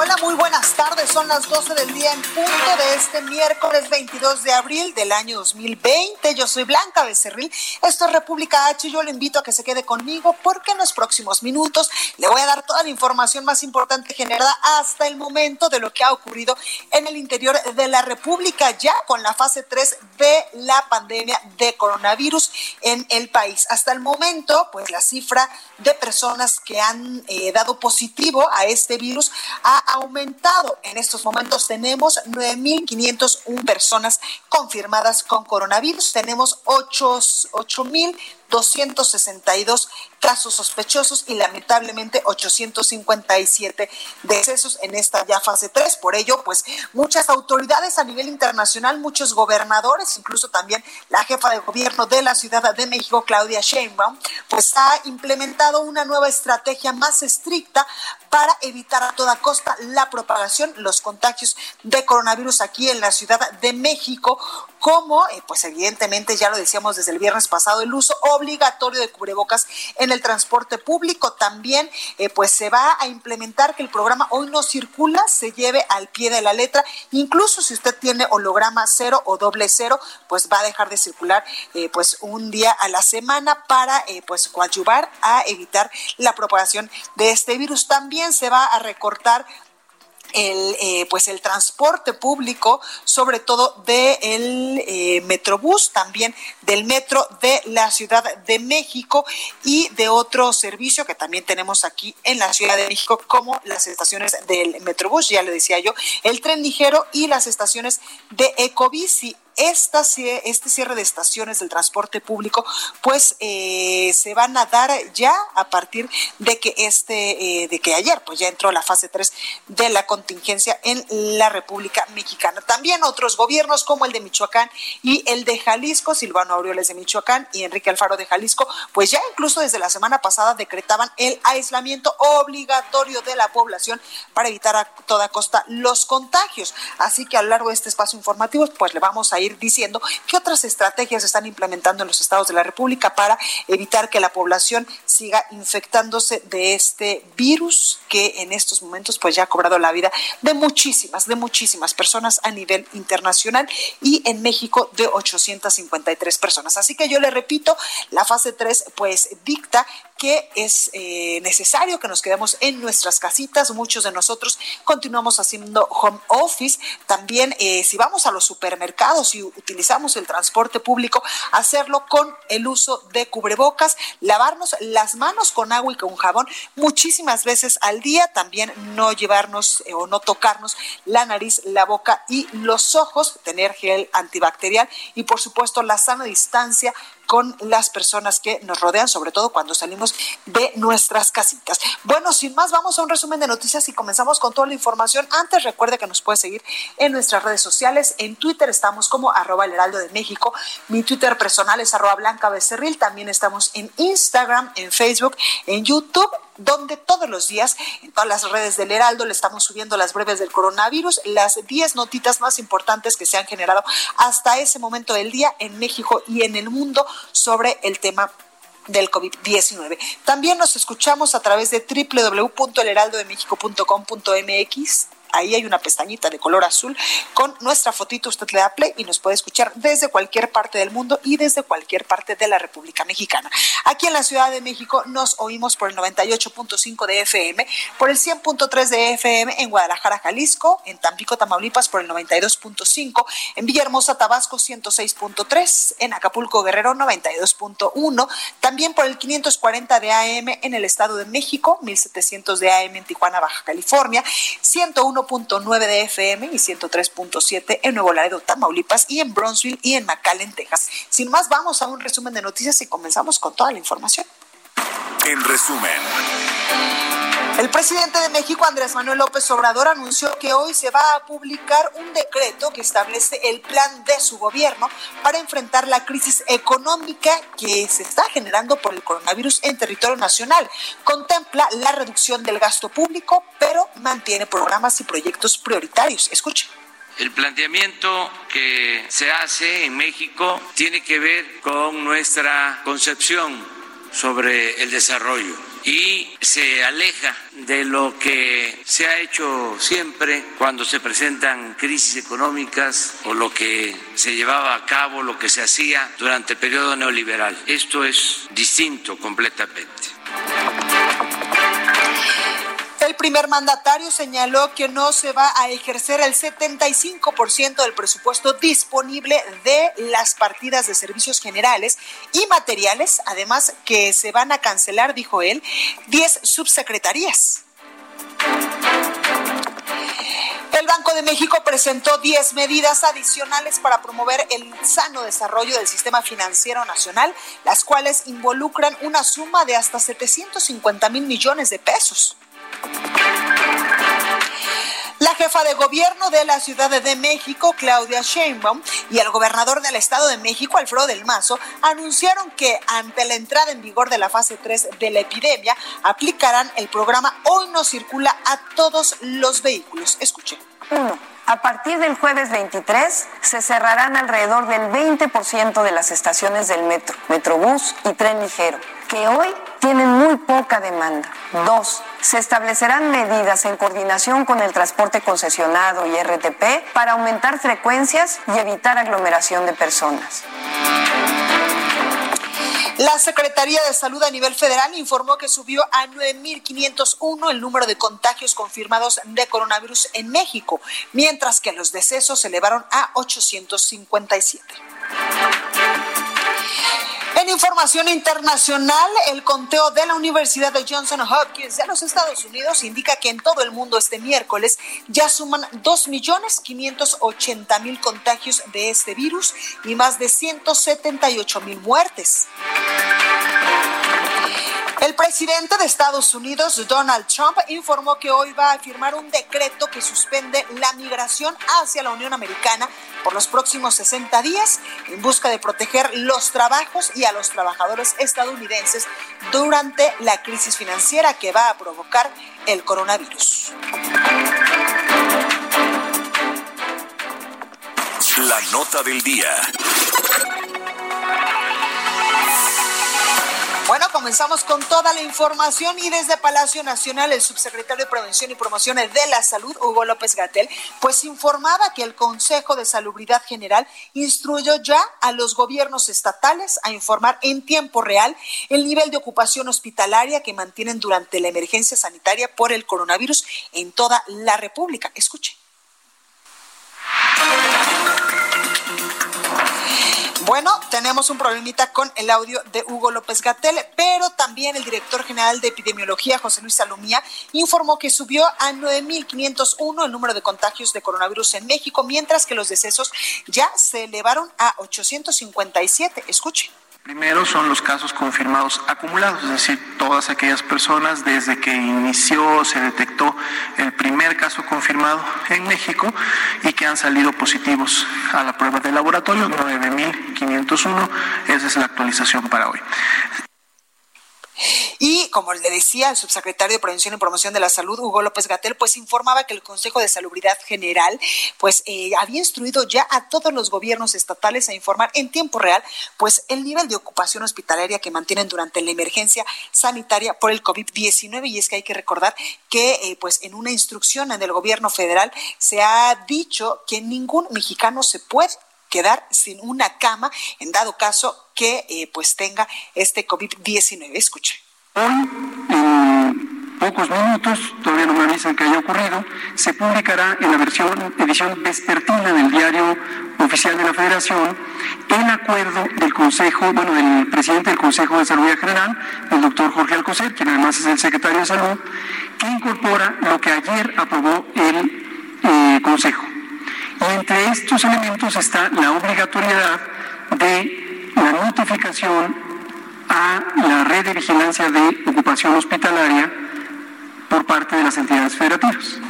Hola, muy buenas tardes. Son las 12 del día en punto de este miércoles 22 de abril del año 2020. Yo soy Blanca Becerril. Esto es República H y yo le invito a que se quede conmigo porque en los próximos minutos le voy a dar toda la información más importante generada hasta el momento de lo que ha ocurrido en el interior de la República ya con la fase 3 de la pandemia de coronavirus en el país. Hasta el momento, pues la cifra de personas que han eh, dado positivo a este virus ha aumentado. En estos momentos tenemos 9.501 personas confirmadas con coronavirus. Tenemos 8.262 casos sospechosos y lamentablemente 857 decesos en esta ya fase 3. Por ello, pues muchas autoridades a nivel internacional, muchos gobernadores, incluso también la jefa de gobierno de la Ciudad de México, Claudia Sheinbaum, pues ha implementado una nueva estrategia más estricta para evitar a toda costa la propagación, los contagios de coronavirus aquí en la Ciudad de México, como, eh, pues evidentemente ya lo decíamos desde el viernes pasado, el uso obligatorio de cubrebocas en el transporte público. También, eh, pues se va a implementar que el programa Hoy no circula se lleve al pie de la letra. Incluso si usted tiene holograma cero o doble cero, pues va a dejar de circular eh, pues un día a la semana para pues coadyuvar a evitar la propagación de este virus. También se va a recortar el eh, pues el transporte público sobre todo del de eh, metrobús también del metro de la ciudad de México y de otro servicio que también tenemos aquí en la ciudad de México como las estaciones del metrobús. Ya le decía yo el tren ligero y las estaciones de ecobici esta, este cierre de estaciones del transporte público, pues eh, se van a dar ya a partir de que este, eh, de que ayer, pues ya entró la fase 3 de la contingencia en la República Mexicana. También otros gobiernos como el de Michoacán y el de Jalisco, Silvano Aureoles de Michoacán y Enrique Alfaro de Jalisco, pues ya incluso desde la semana pasada decretaban el aislamiento obligatorio de la población para evitar a toda costa los contagios. Así que a lo largo de este espacio informativo, pues le vamos a ir diciendo qué otras estrategias están implementando en los estados de la República para evitar que la población siga infectándose de este virus que en estos momentos pues ya ha cobrado la vida de muchísimas, de muchísimas personas a nivel internacional y en México de 853 personas. Así que yo le repito, la fase 3 pues dicta que es eh, necesario que nos quedemos en nuestras casitas. Muchos de nosotros continuamos haciendo home office. También eh, si vamos a los supermercados y utilizamos el transporte público, hacerlo con el uso de cubrebocas, lavarnos las manos con agua y con jabón muchísimas veces al día. También no llevarnos eh, o no tocarnos la nariz, la boca y los ojos, tener gel antibacterial y por supuesto la sana distancia con las personas que nos rodean, sobre todo cuando salimos de nuestras casitas. Bueno, sin más, vamos a un resumen de noticias y comenzamos con toda la información. Antes, recuerde que nos puede seguir en nuestras redes sociales. En Twitter estamos como arroba el heraldo de México. Mi Twitter personal es arroba blanca becerril. También estamos en Instagram, en Facebook, en YouTube donde todos los días en todas las redes del Heraldo le estamos subiendo las breves del coronavirus, las 10 notitas más importantes que se han generado hasta ese momento del día en México y en el mundo sobre el tema del COVID-19. También nos escuchamos a través de www.elheraldodemexico.com.mx ahí hay una pestañita de color azul con nuestra fotito, usted le da play y nos puede escuchar desde cualquier parte del mundo y desde cualquier parte de la República Mexicana. Aquí en la Ciudad de México nos oímos por el 98.5 de FM, por el 100.3 de FM en Guadalajara, Jalisco, en Tampico, Tamaulipas por el 92.5, en Villahermosa, Tabasco 106.3, en Acapulco, Guerrero 92.1, también por el 540 de AM en el Estado de México, 1700 de AM en Tijuana, Baja California, 101.9 de FM y 103.7 en Nuevo Laredo, Tamaulipas y en Bronzeville y en McAllen, Texas. Sin más, vamos a un resumen de noticias y comenzamos con toda la información. En resumen. El presidente de México, Andrés Manuel López Obrador, anunció que hoy se va a publicar un decreto que establece el plan de su gobierno para enfrentar la crisis económica que se está generando por el coronavirus en territorio nacional. Contempla la reducción del gasto público, pero mantiene programas y proyectos prioritarios. Escuchen. El planteamiento que se hace en México tiene que ver con nuestra concepción sobre el desarrollo y se aleja de lo que se ha hecho siempre cuando se presentan crisis económicas o lo que se llevaba a cabo, lo que se hacía durante el periodo neoliberal. Esto es distinto completamente. El primer mandatario señaló que no se va a ejercer el 75% del presupuesto disponible de las partidas de servicios generales y materiales, además que se van a cancelar, dijo él, 10 subsecretarías. El Banco de México presentó 10 medidas adicionales para promover el sano desarrollo del sistema financiero nacional, las cuales involucran una suma de hasta 750 mil millones de pesos. La jefa de gobierno de la Ciudad de México, Claudia Sheinbaum, y el gobernador del Estado de México, Alfredo del Mazo, anunciaron que ante la entrada en vigor de la fase 3 de la epidemia, aplicarán el programa Hoy no circula a todos los vehículos. Escuchen. A partir del jueves 23 se cerrarán alrededor del 20% de las estaciones del metro, metrobús y tren ligero, que hoy tienen muy poca demanda. Dos, se establecerán medidas en coordinación con el transporte concesionado y RTP para aumentar frecuencias y evitar aglomeración de personas. La Secretaría de Salud a nivel federal informó que subió a 9.501 el número de contagios confirmados de coronavirus en México, mientras que los decesos se elevaron a 857. Información internacional, el conteo de la Universidad de Johnson Hopkins de los Estados Unidos indica que en todo el mundo este miércoles ya suman 2.580.000 contagios de este virus y más de 178.000 muertes. El presidente de Estados Unidos, Donald Trump, informó que hoy va a firmar un decreto que suspende la migración hacia la Unión Americana por los próximos 60 días en busca de proteger los trabajos y a los trabajadores estadounidenses durante la crisis financiera que va a provocar el coronavirus. La nota del día. Bueno, comenzamos con toda la información y desde Palacio Nacional el subsecretario de Prevención y Promociones de la Salud, Hugo López Gatel, pues informaba que el Consejo de Salubridad General instruyó ya a los gobiernos estatales a informar en tiempo real el nivel de ocupación hospitalaria que mantienen durante la emergencia sanitaria por el coronavirus en toda la República. Escuche. Bueno, tenemos un problemita con el audio de Hugo López Gatel, pero también el director general de epidemiología, José Luis Salomía, informó que subió a 9.501 el número de contagios de coronavirus en México, mientras que los decesos ya se elevaron a 857. Escuche. Primero son los casos confirmados acumulados, es decir, todas aquellas personas desde que inició, se detectó el primer caso confirmado en México y que han salido positivos a la prueba de laboratorio, 9.501, esa es la actualización para hoy. Y como le decía el subsecretario de Prevención y Promoción de la Salud, Hugo López Gatel, pues informaba que el Consejo de Salubridad General pues eh, había instruido ya a todos los gobiernos estatales a informar en tiempo real pues el nivel de ocupación hospitalaria que mantienen durante la emergencia sanitaria por el COVID-19 y es que hay que recordar que eh, pues en una instrucción del gobierno federal se ha dicho que ningún mexicano se puede quedar sin una cama en dado caso que eh, pues tenga este COVID-19. Escuche. Hoy, en pocos minutos, todavía no me avisan que haya ocurrido, se publicará en la versión, edición vespertina del diario oficial de la Federación el acuerdo del Consejo, bueno, del presidente del Consejo de Salud General, el doctor Jorge Alcocer, quien además es el secretario de Salud, que incorpora lo que ayer aprobó el eh, Consejo y entre estos elementos está la obligatoriedad de la notificación a la red de vigilancia de ocupación hospitalaria por parte de las entidades federativas.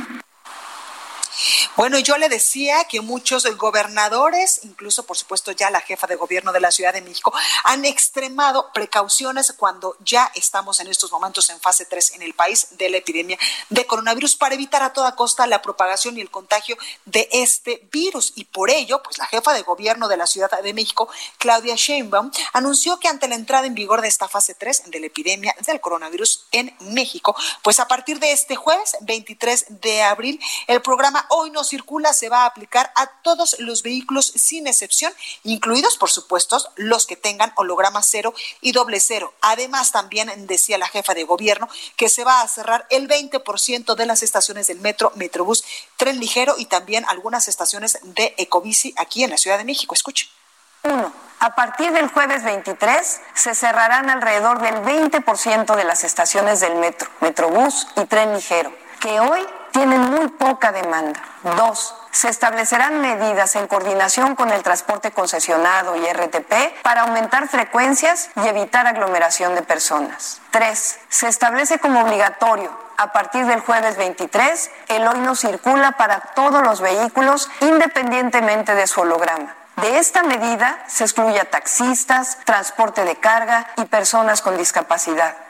Bueno, yo le decía que muchos gobernadores, incluso por supuesto ya la jefa de gobierno de la Ciudad de México, han extremado precauciones cuando ya estamos en estos momentos en fase 3 en el país de la epidemia de coronavirus para evitar a toda costa la propagación y el contagio de este virus. Y por ello, pues la jefa de gobierno de la Ciudad de México, Claudia Sheinbaum, anunció que ante la entrada en vigor de esta fase 3 de la epidemia del coronavirus en México, pues a partir de este jueves 23 de abril, el programa Hoy nos circula se va a aplicar a todos los vehículos sin excepción, incluidos, por supuesto, los que tengan holograma cero y doble cero. Además, también decía la jefa de gobierno que se va a cerrar el 20% de las estaciones del metro, metrobús, tren ligero y también algunas estaciones de ecobici aquí en la Ciudad de México. Escuche. Uno, a partir del jueves 23 se cerrarán alrededor del 20% de las estaciones del metro, metrobús y tren ligero, que hoy tienen muy poca demanda. Dos, se establecerán medidas en coordinación con el transporte concesionado y RTP para aumentar frecuencias y evitar aglomeración de personas. Tres, se establece como obligatorio a partir del jueves 23 el hoy no circula para todos los vehículos independientemente de su holograma. De esta medida se excluye a taxistas, transporte de carga y personas con discapacidad.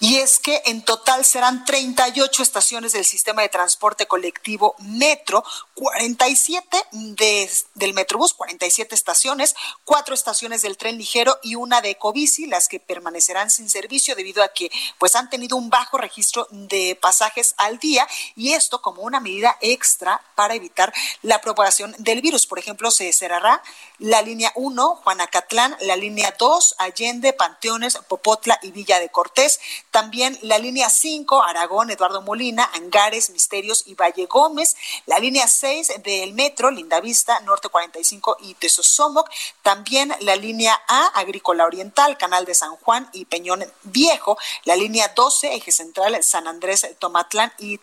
Y es que en total serán 38 estaciones del sistema de transporte colectivo Metro, 47 de, del Metrobús, 47 estaciones, cuatro estaciones del tren ligero y una de Ecobici, las que permanecerán sin servicio debido a que pues han tenido un bajo registro de pasajes al día y esto como una medida extra para evitar la propagación del virus. Por ejemplo, se cerrará la línea 1, Juanacatlán, la línea 2, Allende, Panteones, Popotla y Villa de Cortés, también la línea 5, Aragón, Eduardo Molina, Angares, Misterios y Valle Gómez, la línea 6 del metro, Lindavista, Norte 45 y Tesosomoc, también la línea A, Agrícola Oriental, Canal de San Juan y Peñón Viejo, la línea 12, Eje Central, San Andrés, Tomatlán y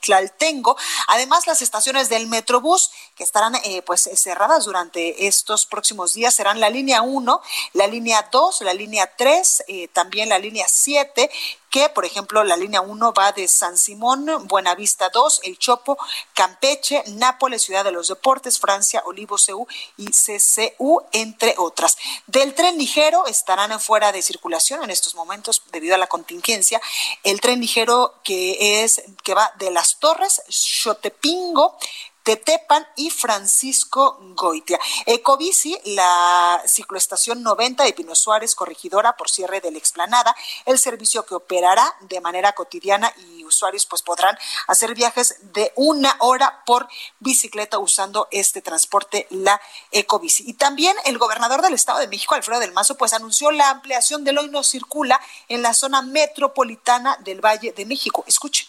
Tlaltengo, además las estaciones del Metrobús que estarán eh, pues cerradas durante estos próximos días serán la línea 1, la línea 2, la línea 3, eh, también la línea 7 que, por ejemplo, la línea 1 va de San Simón, Buenavista 2, El Chopo, Campeche, Nápoles, Ciudad de los Deportes, Francia, Olivo, CU y CCU, entre otras. Del tren ligero estarán fuera de circulación en estos momentos debido a la contingencia. El tren ligero que es que va de Las Torres, Xotepingo, Tetepan y Francisco Goitia. Ecobici, la cicloestación 90 de Pino Suárez, corregidora por cierre de la explanada, el servicio que operará de manera cotidiana y usuarios pues podrán hacer viajes de una hora por bicicleta usando este transporte, la Ecobici. Y también el gobernador del Estado de México, Alfredo del Mazo, pues anunció la ampliación del hoy no circula en la zona metropolitana del Valle de México. Escuche.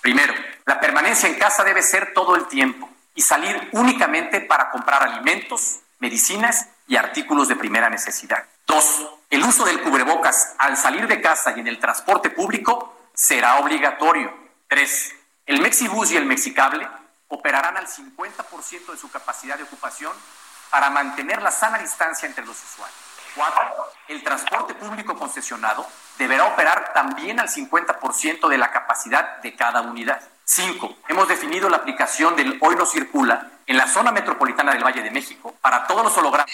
Primero, la permanencia en casa debe ser todo el tiempo y salir únicamente para comprar alimentos, medicinas y artículos de primera necesidad. Dos, el uso del cubrebocas al salir de casa y en el transporte público será obligatorio. Tres, el Mexibus y el Mexicable operarán al 50% de su capacidad de ocupación para mantener la sana distancia entre los usuarios. Cuatro, el transporte público concesionado deberá operar también al 50% de la capacidad de cada unidad. Cinco, hemos definido la aplicación del Hoy no circula en la zona metropolitana del Valle de México para todos los hologramas.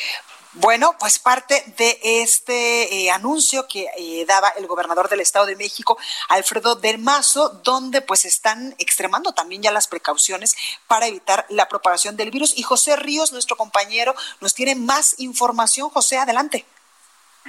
Bueno, pues parte de este eh, anuncio que eh, daba el gobernador del Estado de México, Alfredo del Mazo, donde pues están extremando también ya las precauciones para evitar la propagación del virus. Y José Ríos, nuestro compañero, nos tiene más información. José, adelante.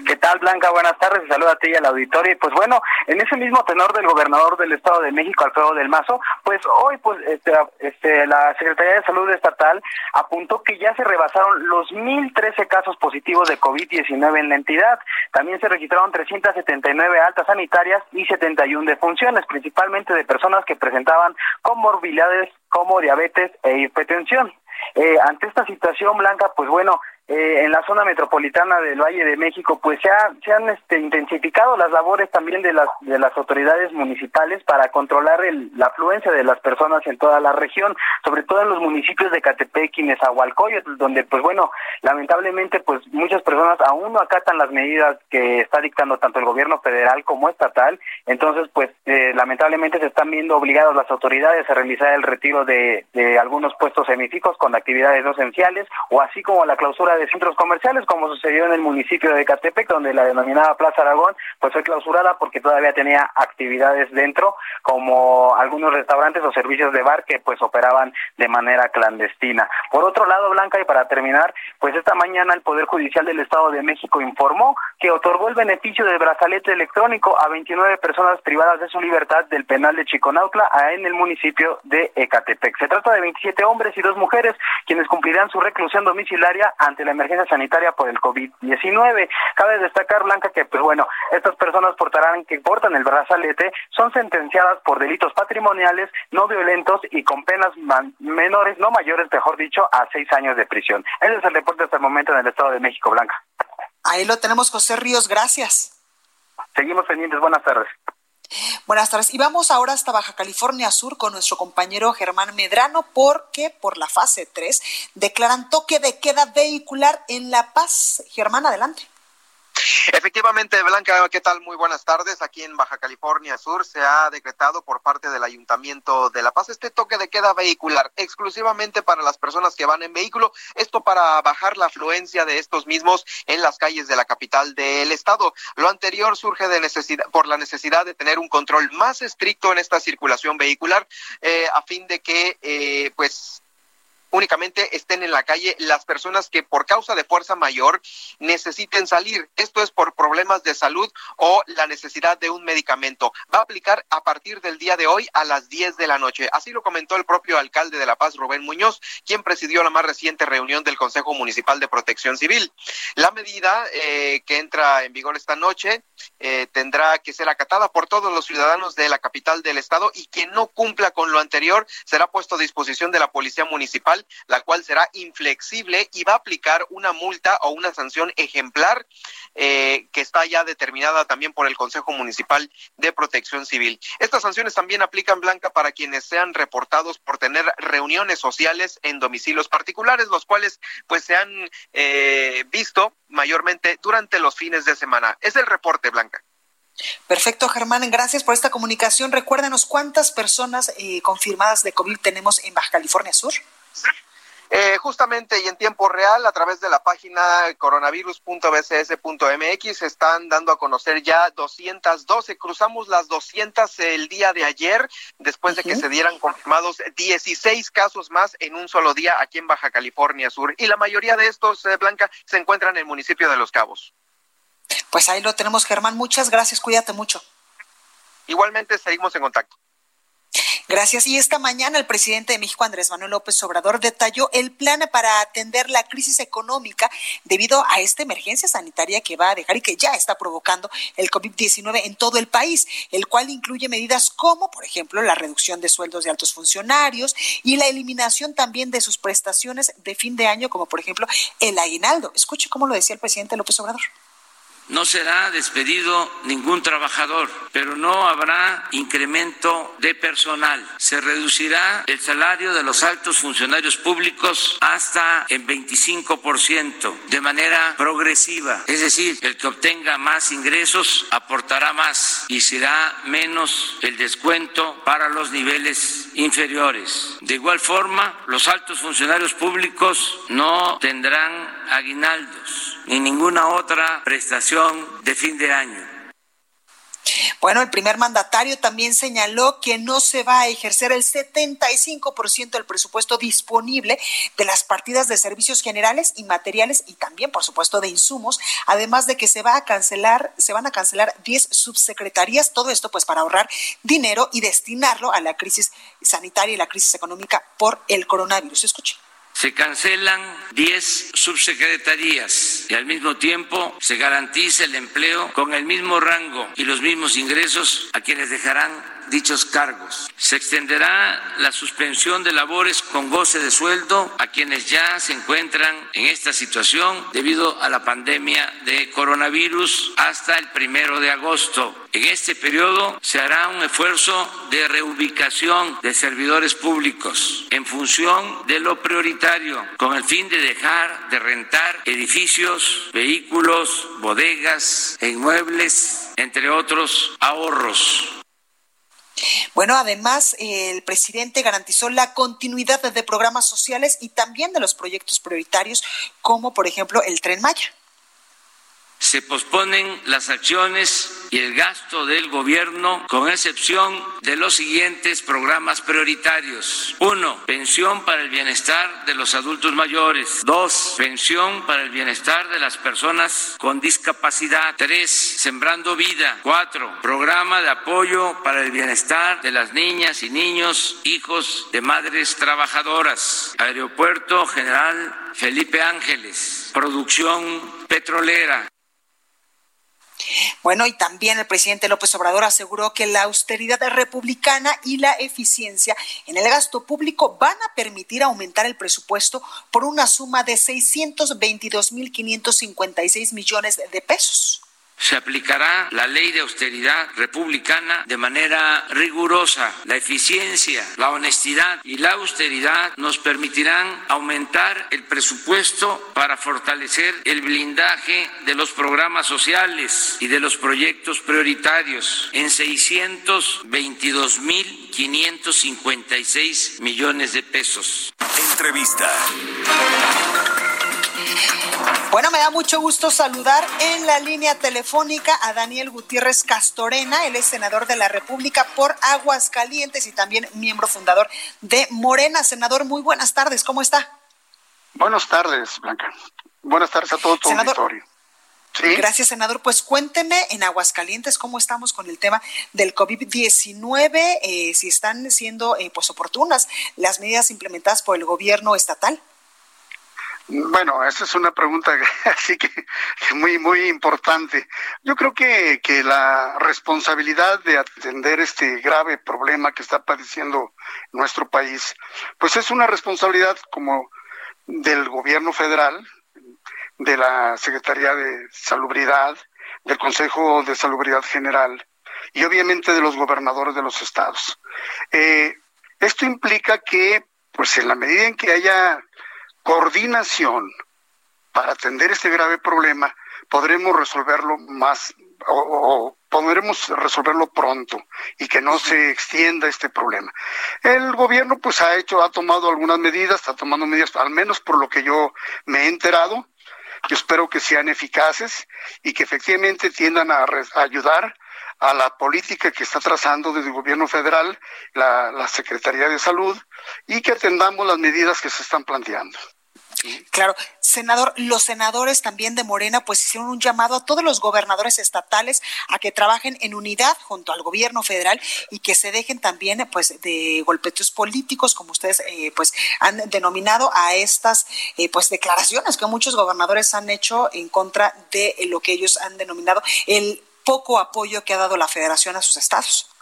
¿Qué tal, Blanca? Buenas tardes. Saluda a ti y al auditorio. Y pues bueno, en ese mismo tenor del gobernador del Estado de México, Alfredo del Mazo, pues hoy pues este, este, la Secretaría de Salud Estatal apuntó que ya se rebasaron los 1.013 casos positivos de COVID-19 en la entidad. También se registraron 379 altas sanitarias y 71 defunciones, principalmente de personas que presentaban comorbilidades como diabetes e hipertensión. Eh, ante esta situación, Blanca, pues bueno, eh, en la zona metropolitana del Valle de México, pues se, se han este, intensificado las labores también de las, de las autoridades municipales para controlar el, la afluencia de las personas en toda la región, sobre todo en los municipios de Catepec y Nezahualcóyotl, donde, pues bueno, lamentablemente, pues muchas personas aún no acatan las medidas que está dictando tanto el gobierno federal como estatal, entonces, pues eh, lamentablemente se están viendo obligadas las autoridades a realizar el retiro de, algunos puestos semifijos con actividades no esenciales, o así como la clausura de centros comerciales, como sucedió en el municipio de Catepec, donde la denominada Plaza Aragón pues fue clausurada porque todavía tenía actividades dentro, como algunos restaurantes o servicios de bar que pues operaban de manera clandestina. Por otro lado, Blanca, y para terminar, pues esta mañana el Poder Judicial del Estado de México informó que otorgó el beneficio del brazalete electrónico a 29 personas privadas de su libertad del penal de Chiconautla en el municipio de Ecatepec. Se trata de 27 hombres y dos mujeres quienes cumplirán su reclusión domiciliaria ante la emergencia sanitaria por el COVID-19. Cabe destacar, Blanca, que pues bueno, estas personas portarán que portan el brazalete son sentenciadas por delitos patrimoniales no violentos y con penas menores, no mayores, mejor dicho, a seis años de prisión. Ese es el reporte hasta el momento en el Estado de México, Blanca. Ahí lo tenemos, José Ríos, gracias. Seguimos pendientes, buenas tardes. Buenas tardes. Y vamos ahora hasta Baja California Sur con nuestro compañero Germán Medrano, porque por la fase 3 declaran toque de queda vehicular en La Paz. Germán, adelante. Efectivamente, Blanca, ¿qué tal? Muy buenas tardes. Aquí en Baja California Sur se ha decretado por parte del Ayuntamiento de La Paz este toque de queda vehicular exclusivamente para las personas que van en vehículo. Esto para bajar la afluencia de estos mismos en las calles de la capital del estado. Lo anterior surge de necesidad, por la necesidad de tener un control más estricto en esta circulación vehicular eh, a fin de que, eh, pues, únicamente estén en la calle las personas que por causa de fuerza mayor necesiten salir. Esto es por problemas de salud o la necesidad de un medicamento. Va a aplicar a partir del día de hoy a las 10 de la noche. Así lo comentó el propio alcalde de La Paz, Rubén Muñoz, quien presidió la más reciente reunión del Consejo Municipal de Protección Civil. La medida eh, que entra en vigor esta noche eh, tendrá que ser acatada por todos los ciudadanos de la capital del estado y quien no cumpla con lo anterior será puesto a disposición de la Policía Municipal la cual será inflexible y va a aplicar una multa o una sanción ejemplar eh, que está ya determinada también por el Consejo Municipal de Protección Civil. Estas sanciones también aplican, Blanca, para quienes sean reportados por tener reuniones sociales en domicilios particulares, los cuales pues se han eh, visto mayormente durante los fines de semana. Es el reporte, Blanca. Perfecto, Germán. Gracias por esta comunicación. Recuérdenos cuántas personas eh, confirmadas de COVID tenemos en Baja California Sur. Eh, justamente y en tiempo real, a través de la página coronavirus.bcs.mx, están dando a conocer ya 212. Cruzamos las 200 el día de ayer, después de que se dieran confirmados 16 casos más en un solo día aquí en Baja California Sur. Y la mayoría de estos, eh, Blanca, se encuentran en el municipio de Los Cabos. Pues ahí lo tenemos, Germán. Muchas gracias. Cuídate mucho. Igualmente, seguimos en contacto. Gracias. Y esta mañana el presidente de México, Andrés Manuel López Obrador, detalló el plan para atender la crisis económica debido a esta emergencia sanitaria que va a dejar y que ya está provocando el COVID-19 en todo el país, el cual incluye medidas como, por ejemplo, la reducción de sueldos de altos funcionarios y la eliminación también de sus prestaciones de fin de año, como por ejemplo el aguinaldo. Escuche cómo lo decía el presidente López Obrador. No será despedido ningún trabajador, pero no habrá incremento de personal. Se reducirá el salario de los altos funcionarios públicos hasta en 25% de manera progresiva. Es decir, el que obtenga más ingresos aportará más y será menos el descuento para los niveles inferiores. De igual forma, los altos funcionarios públicos no tendrán aguinaldos ni ninguna otra prestación de fin de año. Bueno, el primer mandatario también señaló que no se va a ejercer el 75% del presupuesto disponible de las partidas de servicios generales y materiales y también, por supuesto, de insumos, además de que se va a cancelar, se van a cancelar 10 subsecretarías, todo esto pues para ahorrar dinero y destinarlo a la crisis sanitaria y la crisis económica por el coronavirus. Escuchen se cancelan 10 subsecretarías y al mismo tiempo se garantiza el empleo con el mismo rango y los mismos ingresos a quienes dejarán dichos cargos. Se extenderá la suspensión de labores con goce de sueldo a quienes ya se encuentran en esta situación debido a la pandemia de coronavirus hasta el primero de agosto. En este periodo se hará un esfuerzo de reubicación de servidores públicos en función de lo prioritario, con el fin de dejar de rentar edificios, vehículos, bodegas e inmuebles, entre otros ahorros. Bueno, además, el presidente garantizó la continuidad de programas sociales y también de los proyectos prioritarios, como por ejemplo el tren Maya se posponen las acciones y el gasto del gobierno con excepción de los siguientes programas prioritarios. Uno, pensión para el bienestar de los adultos mayores. Dos, pensión para el bienestar de las personas con discapacidad. Tres, sembrando vida. Cuatro, programa de apoyo para el bienestar de las niñas y niños, hijos de madres trabajadoras. Aeropuerto General Felipe Ángeles. Producción petrolera. Bueno, y también el presidente López Obrador aseguró que la austeridad republicana y la eficiencia en el gasto público van a permitir aumentar el presupuesto por una suma de 622.556 millones de pesos se aplicará la ley de austeridad republicana de manera rigurosa. La eficiencia, la honestidad y la austeridad nos permitirán aumentar el presupuesto para fortalecer el blindaje de los programas sociales y de los proyectos prioritarios en 622.556 millones de pesos. Entrevista. Bueno, me da mucho gusto saludar en la línea telefónica a Daniel Gutiérrez Castorena, él es senador de la República por Aguascalientes y también miembro fundador de Morena. Senador, muy buenas tardes, ¿cómo está? Buenas tardes, Blanca. Buenas tardes a todo tu auditorio. ¿Sí? Gracias, senador. Pues cuénteme en Aguascalientes cómo estamos con el tema del COVID-19, eh, si están siendo eh, pues oportunas las medidas implementadas por el gobierno estatal. Bueno, esa es una pregunta así que, muy, muy importante. Yo creo que, que la responsabilidad de atender este grave problema que está padeciendo nuestro país, pues es una responsabilidad como del gobierno federal, de la Secretaría de Salubridad, del Consejo de Salubridad General y obviamente de los gobernadores de los estados. Eh, esto implica que, pues en la medida en que haya coordinación para atender este grave problema, podremos resolverlo más o, podremos resolverlo pronto y que no se extienda este problema. El gobierno pues ha hecho, ha tomado algunas medidas, está tomando medidas, al menos por lo que yo me he enterado. Yo espero que sean eficaces y que efectivamente tiendan a, ayudar a la política que está trazando desde el gobierno federal, la Secretaría de Salud, y que atendamos las medidas que se están planteando. Claro, senador, los senadores también de Morena pues hicieron un llamado a todos los gobernadores estatales a que trabajen en unidad junto al gobierno federal y que se dejen también pues de golpeteos políticos como ustedes eh, pues han denominado a estas eh, pues declaraciones que muchos gobernadores han hecho en contra de lo que ellos han denominado el poco apoyo que ha dado la federación a sus estados.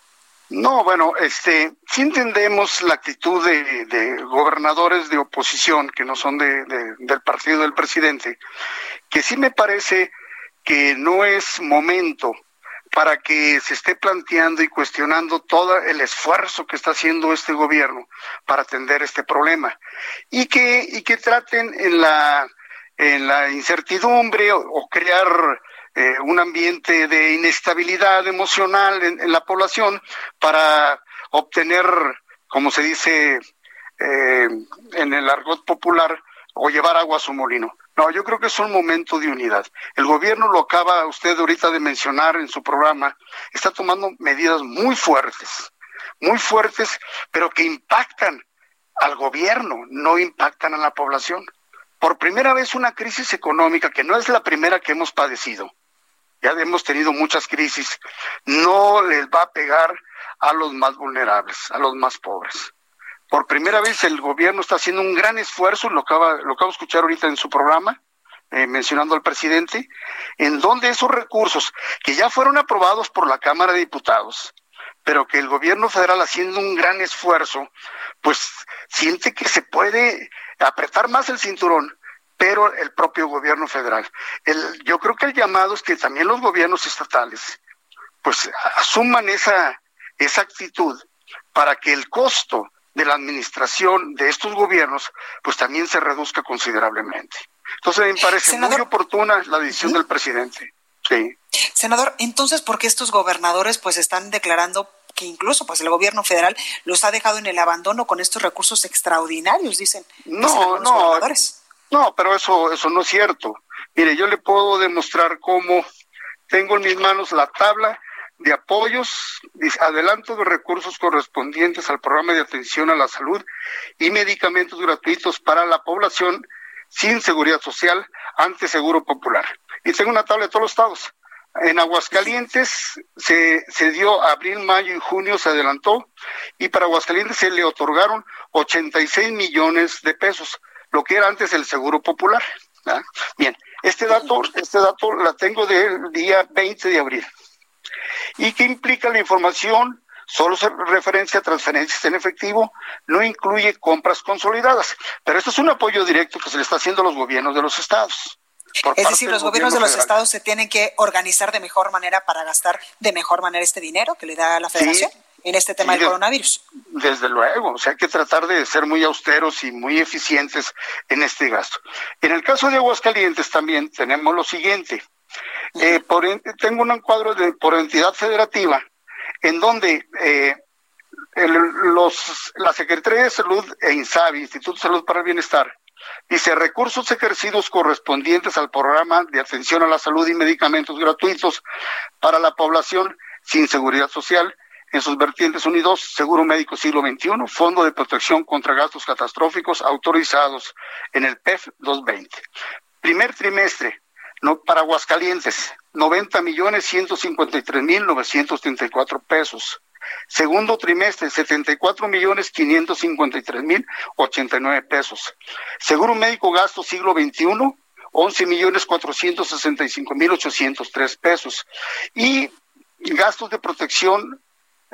No, bueno, este, sí entendemos la actitud de, gobernadores de oposición que no son de, del partido del presidente, que sí me parece que no es momento para que se esté planteando y cuestionando todo el esfuerzo que está haciendo este gobierno para atender este problema. Y que y que traten en la en la incertidumbre o crear eh, un ambiente de inestabilidad emocional en, la población para obtener, como se dice eh, en el argot popular, o llevar agua a su molino. No, yo creo que es un momento de unidad. El gobierno, lo acaba usted ahorita de mencionar en su programa, está tomando medidas muy fuertes, muy fuertes, pero que impactan al gobierno, no impactan a la población. Por primera vez una crisis económica, que no es la primera que hemos padecido, ya hemos tenido muchas crisis, no les va a pegar a los más vulnerables, a los más pobres. Por primera vez el gobierno está haciendo un gran esfuerzo, lo lo acabo de escuchar ahorita en su programa, eh, mencionando al presidente, en donde esos recursos que ya fueron aprobados por la Cámara de Diputados, pero que el gobierno federal haciendo un gran esfuerzo, pues siente que se puede apretar más el cinturón, pero el propio gobierno federal. El, yo creo que el llamado es que también los gobiernos estatales, pues asuman esa, esa actitud para que el costo de la administración de estos gobiernos, pues también se reduzca considerablemente. Entonces me parece muy oportuna la decisión del presidente. Sí. Senador, entonces, ¿por qué estos gobernadores pues están declarando que incluso pues el gobierno federal los ha dejado en el abandono con estos recursos extraordinarios, dicen? No, no, no, pero eso, eso no es cierto. Mire, yo le puedo demostrar cómo tengo en mis manos la tabla de apoyos, adelanto de recursos correspondientes al programa de atención a la salud y medicamentos gratuitos para la población sin seguridad social ante Seguro Popular. Y tengo una tabla de todos los estados. En Aguascalientes se, se dio abril, mayo y junio, se adelantó, y para Aguascalientes se le otorgaron 86 millones de pesos, lo que era antes el Seguro Popular. Bien, este dato, este dato la tengo del día 20 de abril y que implica la información solo se referencia a transferencias en efectivo, no incluye compras consolidadas. Pero esto es un apoyo directo que se le está haciendo a los gobiernos de los estados. Es decir, los gobiernos de los estados se tienen que organizar de mejor manera para gastar de mejor manera este dinero que le da la federación. En este tema del coronavirus. Desde luego, o sea, hay que tratar de ser muy austeros y muy eficientes en este gasto. En el caso de Aguascalientes también tenemos lo siguiente. Eh, por, tengo un cuadro de, por entidad federativa en donde eh, los, la Secretaría de Salud e INSABI, Instituto de Salud para el Bienestar, dice recursos ejercidos correspondientes al programa de atención a la salud y medicamentos gratuitos para la población sin seguridad social en sus vertientes unidos, Seguro Médico Siglo XXI, Fondo de Protección contra Gastos Catastróficos autorizados en el PEF 220. Primer trimestre, no, para Aguascalientes, 90 millones 153 mil 934 pesos. Segundo trimestre, 74 millones 553 mil 89 pesos. Seguro médico gasto siglo XXI, 11 millones 465 mil 803 pesos. Y gastos de protección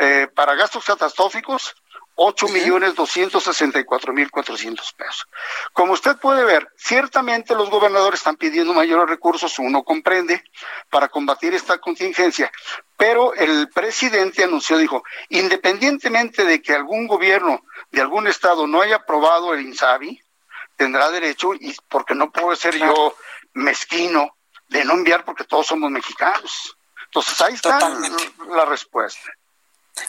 eh, para gastos catastróficos, 8 millones 264 mil 400 pesos. Como usted puede ver, ciertamente los gobernadores están pidiendo mayores recursos, uno comprende, para combatir esta contingencia, pero el presidente anunció, dijo, independientemente de que algún gobierno de algún estado no haya aprobado el INSABI, tendrá derecho, y porque no puedo ser yo mezquino de no enviar porque todos somos mexicanos. Entonces ahí está la respuesta.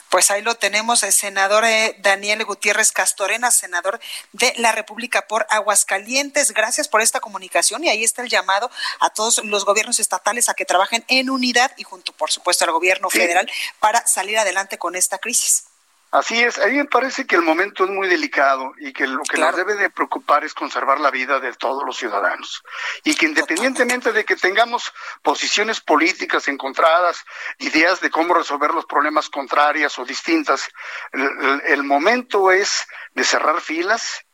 Pues ahí lo tenemos, el senador eh, Daniel Gutiérrez Castorena, senador de la República por Aguascalientes. Gracias por esta comunicación y ahí está el llamado a todos los gobiernos estatales a que trabajen en unidad y junto, por supuesto, al gobierno federal para salir adelante con esta crisis. Así es, a mí me parece que el momento es muy delicado y que lo que nos debe de preocupar es conservar la vida de todos los ciudadanos. Y que independientemente de que tengamos posiciones políticas encontradas, ideas de cómo resolver los problemas contrarias o distintas, el, momento es de cerrar filas,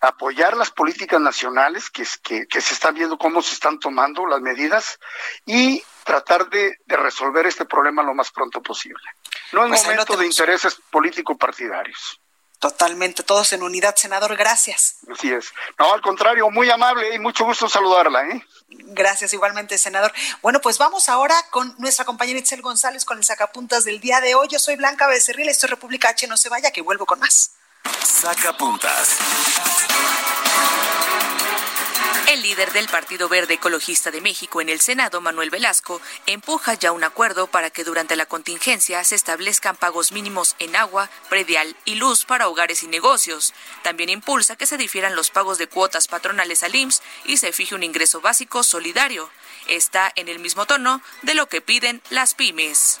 apoyar las políticas nacionales que, que, se están viendo cómo se están tomando las medidas y tratar de resolver este problema lo más pronto posible. No es pues momento de intereses político-partidarios. Totalmente, todos en unidad, senador, gracias. Así es. No, al contrario, muy amable y mucho gusto saludarla. ¿eh? Gracias igualmente, senador. Bueno, pues vamos ahora con nuestra compañera Itzel González con el sacapuntas del día de hoy. Yo soy Blanca Becerril, esto es República H, no se vaya, que vuelvo con más. Sacapuntas. El líder del Partido Verde Ecologista de México en el Senado, Manuel Velasco, empuja ya un acuerdo para que durante la contingencia se establezcan pagos mínimos en agua, predial y luz para hogares y negocios. También impulsa que se difieran los pagos de cuotas patronales al IMSS y se fije un ingreso básico solidario. Está en el mismo tono de lo que piden las pymes.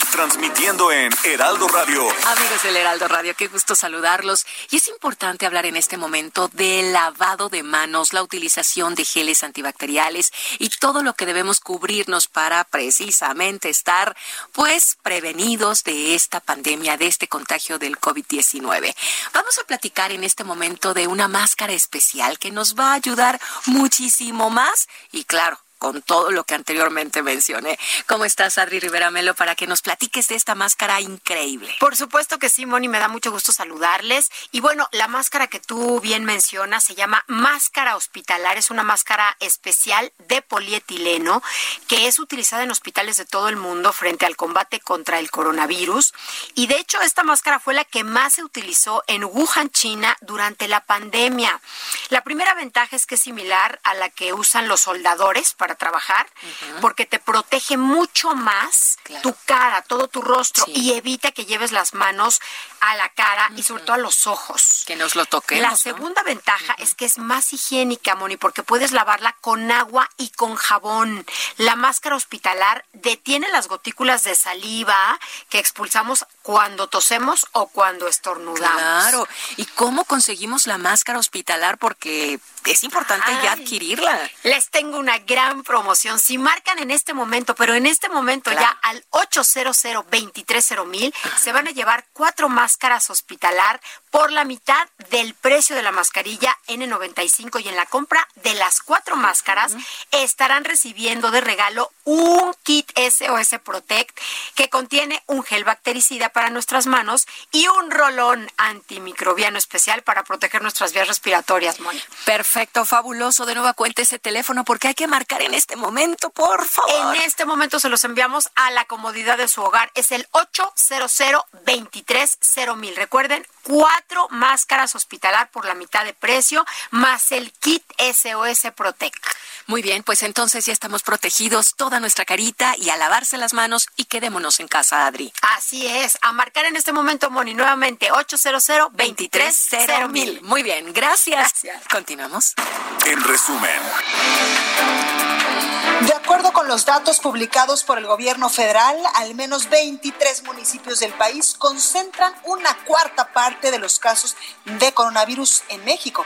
transmitiendo en Heraldo Radio. Amigos del Heraldo Radio, qué gusto saludarlos. Y es importante hablar en este momento del lavado de manos, la utilización de geles antibacteriales y todo lo que debemos cubrirnos para precisamente estar pues prevenidos de esta pandemia, de este contagio del COVID-19. Vamos a platicar en este momento de una máscara especial que nos va a ayudar muchísimo más y claro, con todo lo que anteriormente mencioné. ¿Cómo estás, Adri Rivera Melo, para que nos platiques de esta máscara increíble? Por supuesto que sí, Moni, me da mucho gusto saludarles. Y bueno, la máscara que tú bien mencionas se llama máscara hospitalar, es una máscara especial de polietileno que es utilizada en hospitales de todo el mundo frente al combate contra el coronavirus. Y de hecho, esta máscara fue la que más se utilizó en Wuhan, China, durante la pandemia. La primera ventaja es que es similar a la que usan los soldadores para trabajar, porque te protege mucho más tu cara, todo tu rostro y evita que lleves las manos a la cara y sobre todo a los ojos. Que nos lo toquemos. La segunda ventaja es que es más higiénica, Moni, porque puedes lavarla con agua y con jabón. La máscara hospitalar detiene las gotículas de saliva que expulsamos cuando tosemos o cuando estornudamos. Claro. ¿Y cómo conseguimos la máscara hospitalar? Porque es importante ya adquirirla. Les tengo una gran promoción. Si marcan en este momento, pero en este momento ya al 800 mil se van a llevar cuatro máscaras hospitalar por la mitad del precio de la mascarilla N95 y en la compra de las cuatro máscaras estarán recibiendo de regalo un kit SOS Protect que contiene un gel bactericida para nuestras manos y un rolón antimicrobiano especial para proteger nuestras vías respiratorias, Moni. Perfecto, fabuloso. De nuevo cuente ese teléfono porque hay que marcar en este momento, por favor. En este momento se los enviamos a la comodidad de su hogar. Es el 800 mil. Recuerden, cuatro máscaras hospitalar por la mitad de precio, más el kit SOS Protect. Muy bien, pues entonces ya estamos protegidos toda nuestra carita y a lavarse las manos y quedémonos en casa, Adri. Así es, a marcar en este momento, Moni, nuevamente 800 mil. Muy bien, gracias. gracias. Continuamos. En resumen. De acuerdo con los datos publicados por el gobierno federal, al menos 23 municipios del país concentran una cuarta parte de los casos de coronavirus en México.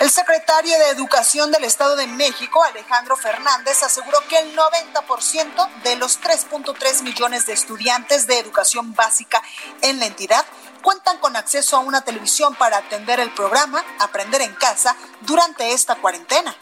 El secretario de Educación del Estado de México, Alejandro Fernández, aseguró que el 90% de los 3.3 millones de estudiantes de educación básica en la entidad cuentan con acceso a una televisión para atender el programa Aprender en Casa durante esta cuarentena.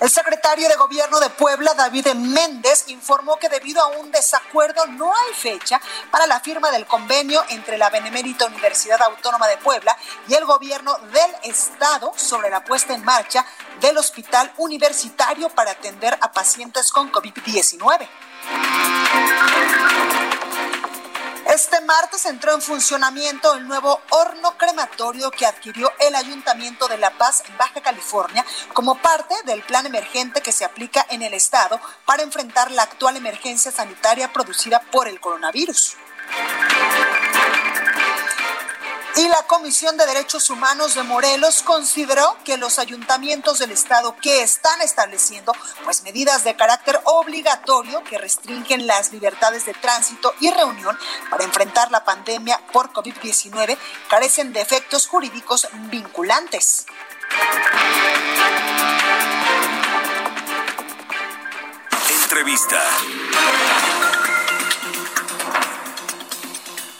El secretario de Gobierno de Puebla, David Méndez, informó que debido a un desacuerdo no hay fecha para la firma del convenio entre la Benemérita Universidad Autónoma de Puebla y el gobierno del estado sobre la puesta en marcha del hospital universitario para atender a pacientes con COVID-19. Este martes entró en funcionamiento el nuevo horno crematorio que adquirió el Ayuntamiento de La Paz, Baja California, como parte del plan emergente que se aplica en el estado para enfrentar la actual emergencia sanitaria producida por el coronavirus. Y la Comisión de Derechos Humanos de Morelos consideró que los ayuntamientos del estado que están estableciendo pues medidas de carácter obligatorio que restringen las libertades de tránsito y reunión para enfrentar la pandemia por COVID-19 carecen de efectos jurídicos vinculantes. Entrevista.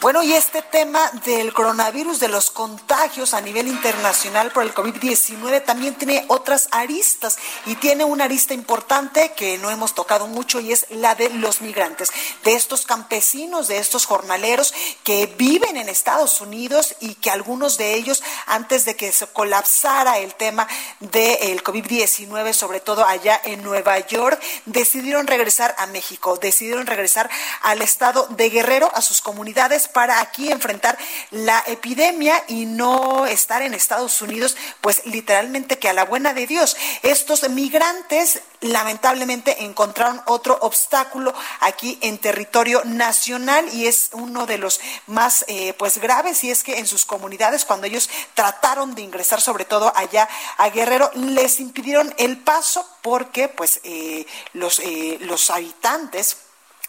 Bueno, y este tema del coronavirus, de los contagios a nivel internacional por el COVID-19 también tiene otras aristas y tiene una arista importante que no hemos tocado mucho y es la de los migrantes, de estos campesinos, de estos jornaleros que viven en Estados Unidos y que algunos de ellos, antes de que se colapsara el tema del COVID-19, sobre todo allá en Nueva York, decidieron regresar a México, decidieron regresar al estado de Guerrero, a sus comunidades, para aquí enfrentar la epidemia y no estar en Estados Unidos, pues literalmente que a la buena de Dios. Estos migrantes lamentablemente encontraron otro obstáculo aquí en territorio nacional y es uno de los más eh, pues graves y es que en sus comunidades cuando ellos trataron de ingresar sobre todo allá a Guerrero les impidieron el paso porque pues eh, los eh, los habitantes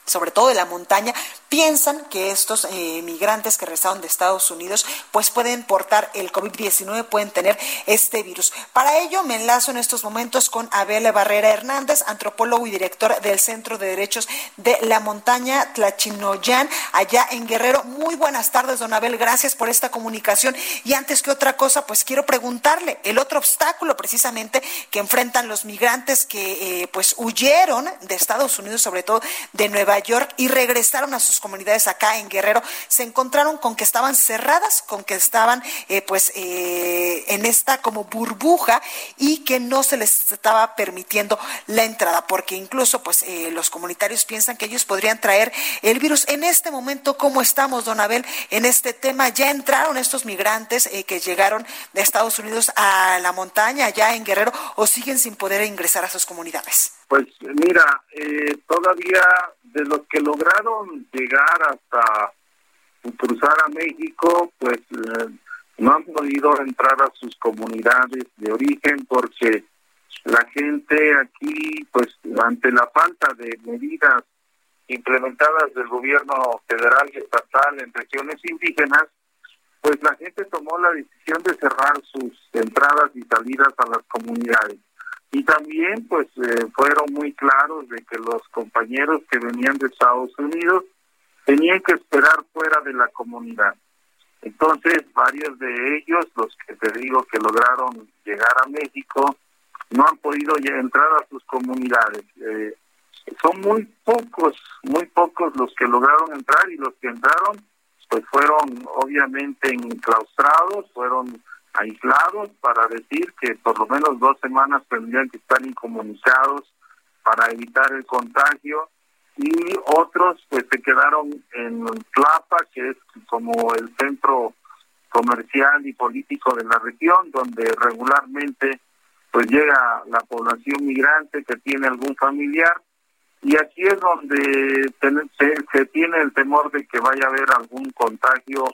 sobre todo de la montaña, piensan que estos eh, migrantes que regresaron de Estados Unidos pues pueden portar el COVID-19, pueden tener este virus. Para ello me enlazo en estos momentos con Abel Barrera Hernández, antropólogo y director del Centro de Derechos de la Montaña Tlachinoyan, allá en Guerrero. Muy buenas tardes, don Abel, gracias por esta comunicación. Y antes que otra cosa, pues quiero preguntarle, el otro obstáculo precisamente que enfrentan los migrantes que eh, pues huyeron de Estados Unidos, sobre todo de Nueva York y regresaron a sus comunidades acá en Guerrero, se encontraron con que estaban cerradas, con que estaban eh, pues eh, en esta como burbuja y que no se les estaba permitiendo la entrada, porque incluso pues eh, los comunitarios piensan que ellos podrían traer el virus. En este momento, ¿cómo estamos, don Abel, en este tema? ¿Ya entraron estos migrantes que llegaron de Estados Unidos a la montaña, allá en Guerrero, o siguen sin poder ingresar a sus comunidades? Pues mira, todavía de los que lograron llegar hasta cruzar a México, pues eh, no han podido entrar a sus comunidades de origen porque la gente aquí, pues ante la falta de medidas implementadas del gobierno federal y estatal en regiones indígenas, pues la gente tomó la decisión de cerrar sus entradas y salidas a las comunidades y también pues eh, fueron muy claros de que los compañeros que venían de Estados Unidos tenían que esperar fuera de la comunidad. Entonces, varios de ellos, los que te digo que lograron llegar a México, no han podido entrar a sus comunidades. Eh, son muy pocos, muy pocos los que lograron entrar y los que entraron, pues fueron obviamente enclaustrados, fueron aislados para decir que por lo menos dos semanas tendrían que estar incomunicados para evitar el contagio. Y otros pues se quedaron en Tlapa, que es como el centro comercial y político de la región, donde regularmente pues llega la población migrante que tiene algún familiar. Y aquí es donde se, se tiene el temor de que vaya a haber algún contagio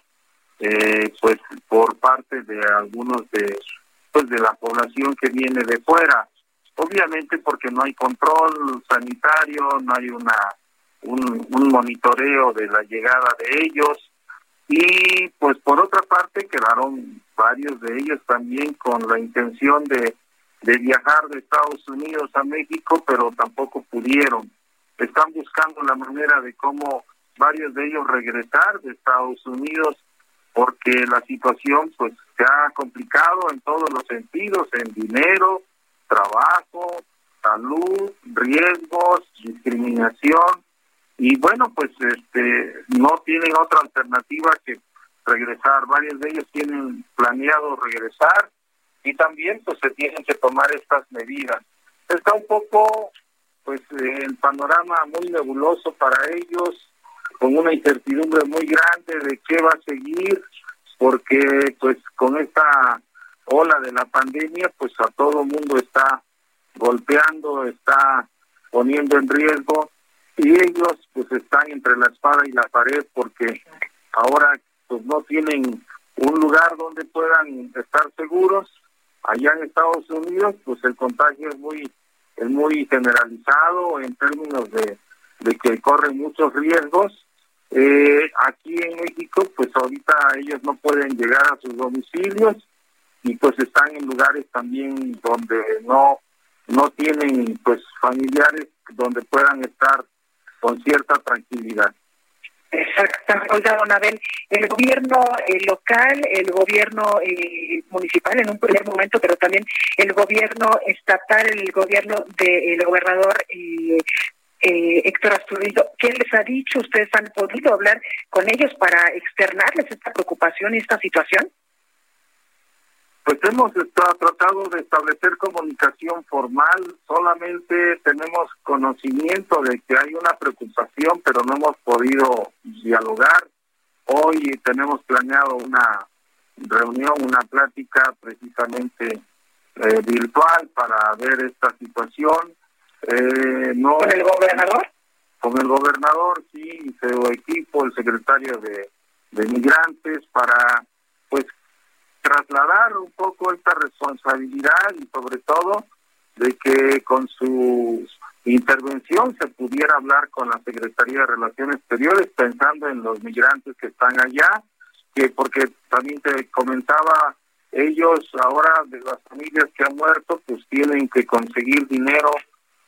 eh, pues por parte de algunos de pues de la población que viene de fuera. Obviamente porque no hay control sanitario no hay una un, un monitoreo de la llegada de ellos. Y pues por otra parte quedaron varios de ellos también con la intención de de viajar de Estados Unidos a México pero tampoco pudieron. Están buscando la manera de cómo varios de ellos regresar de Estados Unidos porque la situación pues se ha complicado en todos los sentidos, en dinero, trabajo, salud, riesgos, discriminación y bueno, pues este no tienen otra alternativa que regresar. Varios de ellos tienen planeado regresar y también pues se tienen que tomar estas medidas. Está un poco pues el panorama muy nebuloso para ellos con una incertidumbre muy grande de qué va a seguir, porque pues con esta ola de la pandemia, pues a todo mundo está golpeando, está poniendo en riesgo y ellos pues están entre la espada y la pared porque ahora pues no tienen un lugar donde puedan estar seguros. Allá en Estados Unidos pues el contagio es muy es muy generalizado en términos de, de que corren muchos riesgos eh, aquí en México, pues ahorita ellos no pueden llegar a sus domicilios y pues están en lugares también donde no no tienen pues familiares donde puedan estar con cierta tranquilidad. Exacto. Oiga, don Abel, el gobierno eh, local, el gobierno eh, municipal en un primer momento, pero también el gobierno estatal, el gobierno del gobernador eh, eh, Héctor Astudillo, ¿qué les ha dicho? ¿Ustedes han podido hablar con ellos para externarles esta preocupación y esta situación? Pues hemos tratado de establecer comunicación formal, solamente tenemos conocimiento de que hay una preocupación, pero no hemos podido dialogar. Hoy tenemos planeado una reunión, una plática precisamente eh, virtual para ver esta situación. Eh, no, ¿Con el gobernador? Con el gobernador, sí, su equipo, el secretario de, de Migrantes, para pues trasladar un poco esta responsabilidad y sobre todo de que con su intervención se pudiera hablar con la Secretaría de Relaciones Exteriores pensando en los migrantes que están allá, que porque también te comentaba, ellos ahora de las familias que han muerto pues tienen que conseguir dinero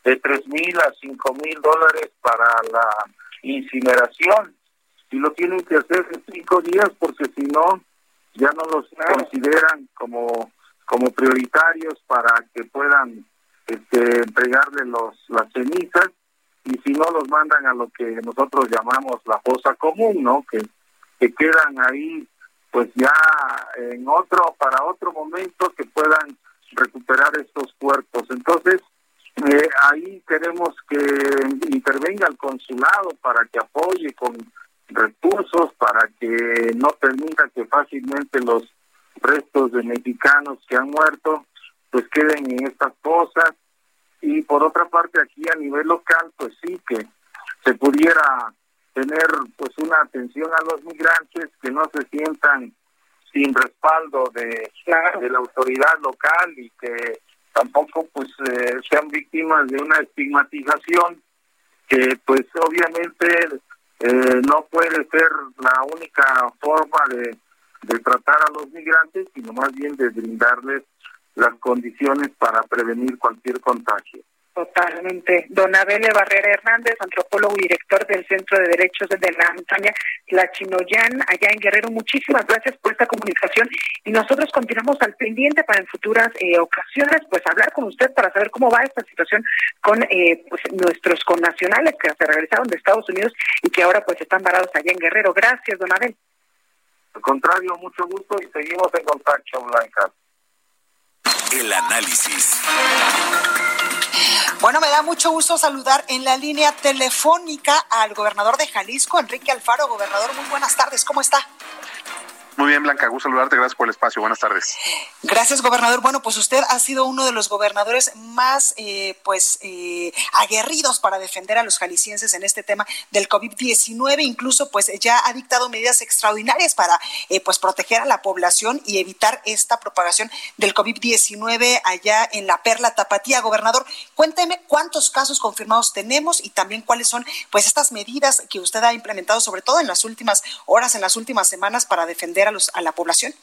de tres mil a cinco mil dólares para la incineración y lo tienen que hacer en cinco días porque si no ya no los consideran como como prioritarios para que puedan este, entregarle los las cenizas y si no los mandan a lo que nosotros llamamos la fosa común, ¿no? Que, que quedan ahí pues ya en otro para otro momento que puedan recuperar estos cuerpos. Entonces, eh, ahí queremos que intervenga el consulado para que apoye con recursos para que no permita que fácilmente los restos de mexicanos que han muerto pues queden en estas cosas y por otra parte aquí a nivel local pues sí que se pudiera tener pues una atención a los migrantes que no se sientan sin respaldo de, de la autoridad local y que tampoco pues eh, sean víctimas de una estigmatización que pues obviamente eh, no puede ser la única forma de, de tratar a los migrantes, sino más bien de brindarles las condiciones para prevenir cualquier contagio. Totalmente. Don Abel Barrera Hernández, antropólogo y director del Centro de Derechos de la Montaña, La Chinoyan, allá en Guerrero. Muchísimas gracias por esta comunicación y nosotros continuamos al pendiente para en futuras eh, ocasiones, pues hablar con usted para saber cómo va esta situación con eh, pues, nuestros connacionales que se regresaron de Estados Unidos y que ahora pues están varados allá en Guerrero. Gracias, don Abel. Al contrario, mucho gusto y seguimos en contacto, Blanca. El análisis. Bueno, me da mucho gusto saludar en la línea telefónica al gobernador de Jalisco, Enrique Alfaro. Gobernador, muy buenas tardes, ¿cómo está? Muy bien, Blanca, gusto saludarte, gracias por el espacio, buenas tardes. Gracias, gobernador. Bueno, pues usted ha sido uno de los gobernadores más, eh, pues, eh, aguerridos para defender a los jaliscienses en este tema del COVID-19. Incluso, pues, ya ha dictado medidas extraordinarias para, eh, pues, proteger a la población y evitar esta propagación del COVID-19 allá en la Perla Tapatía. Gobernador, cuénteme cuántos casos confirmados tenemos y también cuáles son, pues, estas medidas que usted ha implementado, sobre todo en las últimas horas, en las últimas semanas, para defender a, los, a la población?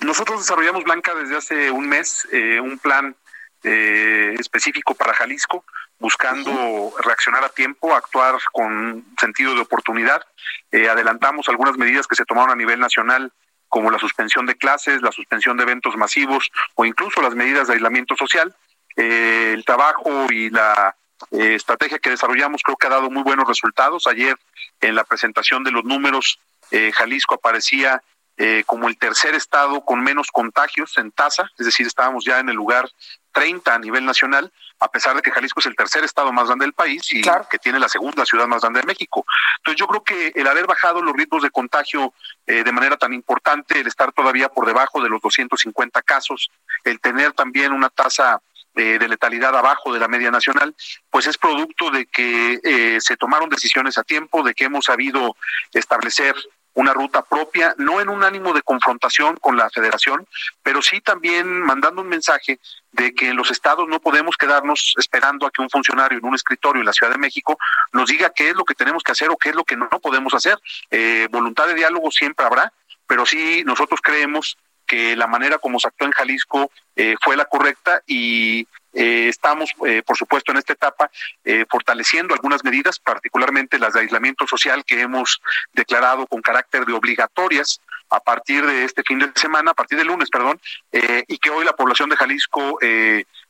Nosotros desarrollamos, Blanca, desde hace un mes eh, un plan eh, específico para Jalisco, buscando reaccionar a tiempo, actuar con sentido de oportunidad. Eh, adelantamos algunas medidas que se tomaron a nivel nacional, como la suspensión de clases, la suspensión de eventos masivos o incluso las medidas de aislamiento social. el trabajo y la estrategia que desarrollamos creo que ha dado muy buenos resultados. Ayer, en la presentación de los números, eh, Jalisco aparecía eh, como el tercer estado con menos contagios en tasa, es decir, estábamos ya en el lugar 30 a nivel nacional, a pesar de que Jalisco es el tercer estado más grande del país y que tiene la segunda ciudad más grande de México. Entonces yo creo que el haber bajado los ritmos de contagio eh, de manera tan importante, el estar todavía por debajo de los 250 casos, el tener también una tasa de letalidad abajo de la media nacional, pues es producto de que se tomaron decisiones a tiempo, de que hemos sabido establecer una ruta propia, no en un ánimo de confrontación con la federación, pero sí también mandando un mensaje de que los estados no podemos quedarnos esperando a que un funcionario en un escritorio en la Ciudad de México nos diga qué es lo que tenemos que hacer o qué es lo que no podemos hacer. Eh, voluntad de diálogo siempre habrá, pero sí nosotros creemos que la manera como se actuó en Jalisco eh, fue la correcta y Eh, estamos, eh, por supuesto, en esta etapa fortaleciendo algunas medidas, particularmente las de aislamiento social que hemos declarado con carácter de obligatorias a partir de este fin de semana, a partir del lunes, perdón, y que hoy la población de Jalisco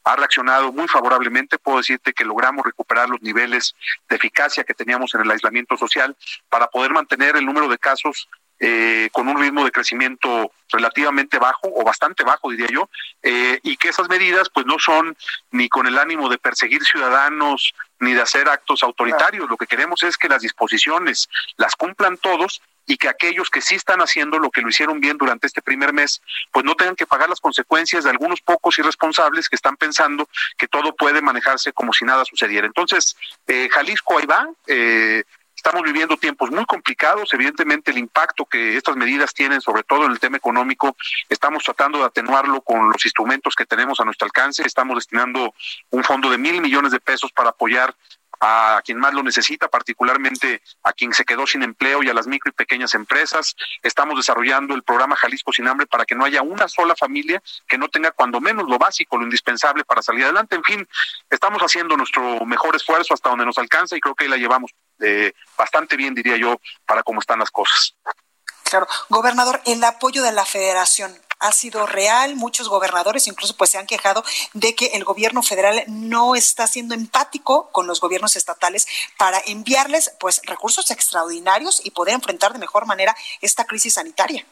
ha reaccionado muy favorablemente. Puedo decirte que logramos recuperar los niveles de eficacia que teníamos en el aislamiento social para poder mantener el número de casos eh, con un ritmo de crecimiento relativamente bajo o bastante bajo diría yo eh, y que esas medidas pues no son ni con el ánimo de perseguir ciudadanos ni de hacer actos autoritarios lo que queremos es que las disposiciones las cumplan todos y que aquellos que sí están haciendo lo que lo hicieron bien durante este primer mes, pues no tengan que pagar las consecuencias de algunos pocos irresponsables que están pensando que todo puede manejarse como si nada sucediera. Entonces, eh, Jalisco ahí va, eh, Estamos viviendo tiempos muy complicados, evidentemente el impacto que estas medidas tienen, sobre todo en el tema económico, estamos tratando de atenuarlo con los instrumentos que tenemos a nuestro alcance, estamos destinando un fondo de mil millones de pesos para apoyar a quien más lo necesita, particularmente a quien se quedó sin empleo y a las micro y pequeñas empresas. Estamos desarrollando el programa Jalisco sin hambre para que no haya una sola familia que no tenga cuando menos lo básico, lo indispensable para salir adelante. En fin, estamos haciendo nuestro mejor esfuerzo hasta donde nos alcanza y creo que ahí la llevamos eh, bastante bien, diría yo, para cómo están las cosas. Claro, gobernador, el apoyo de la federación ha sido real. Muchos gobernadores incluso pues se han quejado de que el gobierno federal no está siendo empático con los gobiernos estatales para enviarles pues recursos extraordinarios y poder enfrentar de mejor manera esta crisis sanitaria.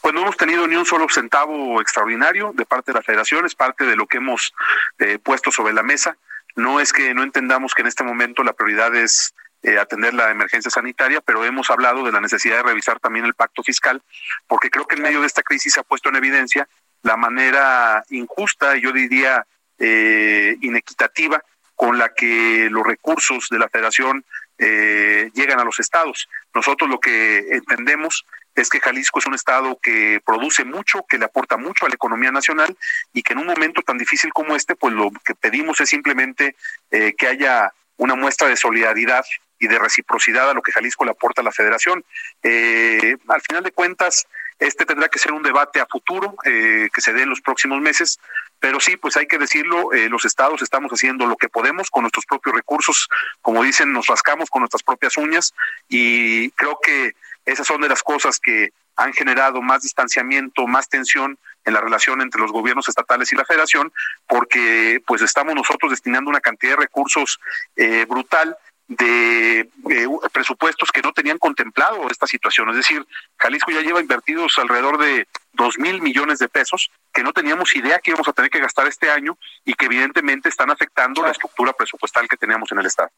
Pues no hemos tenido ni un solo centavo extraordinario de parte de la federación, es parte de lo que hemos eh, puesto sobre la mesa. No es que no entendamos que en este momento la prioridad es eh, atender la emergencia sanitaria, pero hemos hablado de la necesidad de revisar también el pacto fiscal, porque creo que en medio de esta crisis se ha puesto en evidencia la manera injusta, yo diría eh, inequitativa, con la que los recursos de la federación eh, llegan a los estados. Nosotros lo que entendemos es que Jalisco es un estado que produce mucho, que le aporta mucho a la economía nacional y que en un momento tan difícil como este, pues lo que pedimos es simplemente eh, que haya una muestra de solidaridad y de reciprocidad a lo que Jalisco le aporta a la federación. Eh, al final de cuentas, este tendrá que ser un debate a futuro eh, que se dé en los próximos meses, pero sí, pues hay que decirlo, los estados estamos haciendo lo que podemos con nuestros propios recursos, como dicen, nos rascamos con nuestras propias uñas y creo que esas son de las cosas que han generado más distanciamiento, más tensión en la relación entre los gobiernos estatales y la federación, porque pues estamos nosotros destinando una cantidad de recursos eh, brutal de presupuestos que no tenían contemplado esta situación. Es decir, Jalisco ya lleva invertidos alrededor de dos mil millones de pesos que no teníamos idea que íbamos a tener que gastar este año y que evidentemente están afectando la estructura presupuestal que teníamos en el Estado.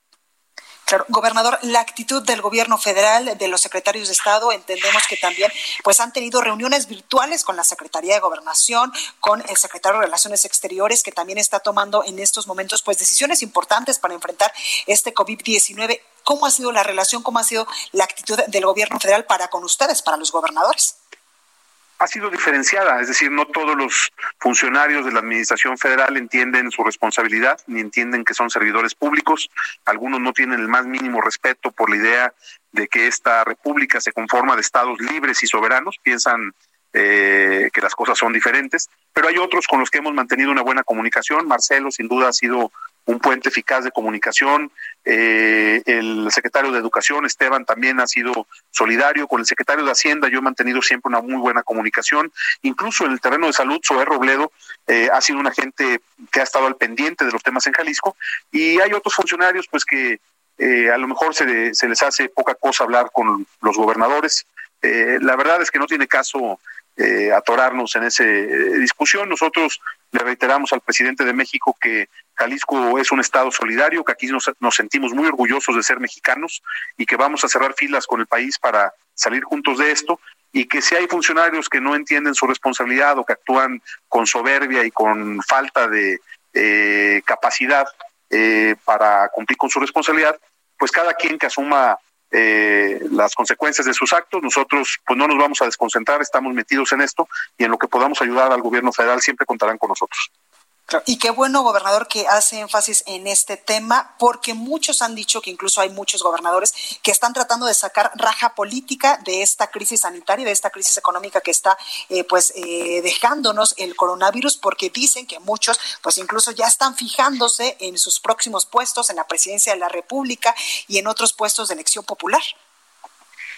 Claro, gobernador, la actitud del gobierno federal, de los secretarios de Estado, entendemos que también pues han tenido reuniones virtuales con la Secretaría de Gobernación, con el secretario de Relaciones Exteriores, que también está tomando en estos momentos pues decisiones importantes para enfrentar este COVID-19. ¿Cómo ha sido la relación, cómo ha sido la actitud del gobierno federal para con ustedes, para los gobernadores? Ha sido diferenciada, es decir, no todos los funcionarios de la Administración Federal entienden su responsabilidad ni entienden que son servidores públicos. Algunos no tienen el más mínimo respeto por la idea de que esta república se conforma de estados libres y soberanos, piensan eh, que las cosas son diferentes, pero hay otros con los que hemos mantenido una buena comunicación. Marcelo, sin duda, ha sido un puente eficaz de comunicación. Eh, el secretario de Educación, Esteban, también ha sido solidario. Con el secretario de Hacienda yo he mantenido siempre una muy buena comunicación. Incluso en el terreno de salud, Zoé Robledo eh, ha sido una gente que ha estado al pendiente de los temas en Jalisco. Y hay otros funcionarios pues que eh, a lo mejor se, se, les hace poca cosa hablar con los gobernadores. la verdad es que no tiene caso atorarnos en esa discusión. Nosotros le reiteramos al presidente de México que Jalisco es un estado solidario, que aquí nos, sentimos muy orgullosos de ser mexicanos y que vamos a cerrar filas con el país para salir juntos de esto y que si hay funcionarios que no entienden su responsabilidad o que actúan con soberbia y con falta de eh, capacidad eh, para cumplir con su responsabilidad, pues cada quien que asuma eh, las consecuencias de sus actos, nosotros pues no nos vamos a desconcentrar, estamos metidos en esto y en lo que podamos ayudar al gobierno federal siempre contarán con nosotros. Y qué bueno, gobernador, que hace énfasis en este tema, porque muchos han dicho que incluso hay muchos gobernadores que están tratando de sacar raja política de esta crisis sanitaria, de esta crisis económica que está, eh, pues, eh, dejándonos el coronavirus, porque dicen que muchos, pues, incluso ya están fijándose en sus próximos puestos en la presidencia de la República y en otros puestos de elección popular.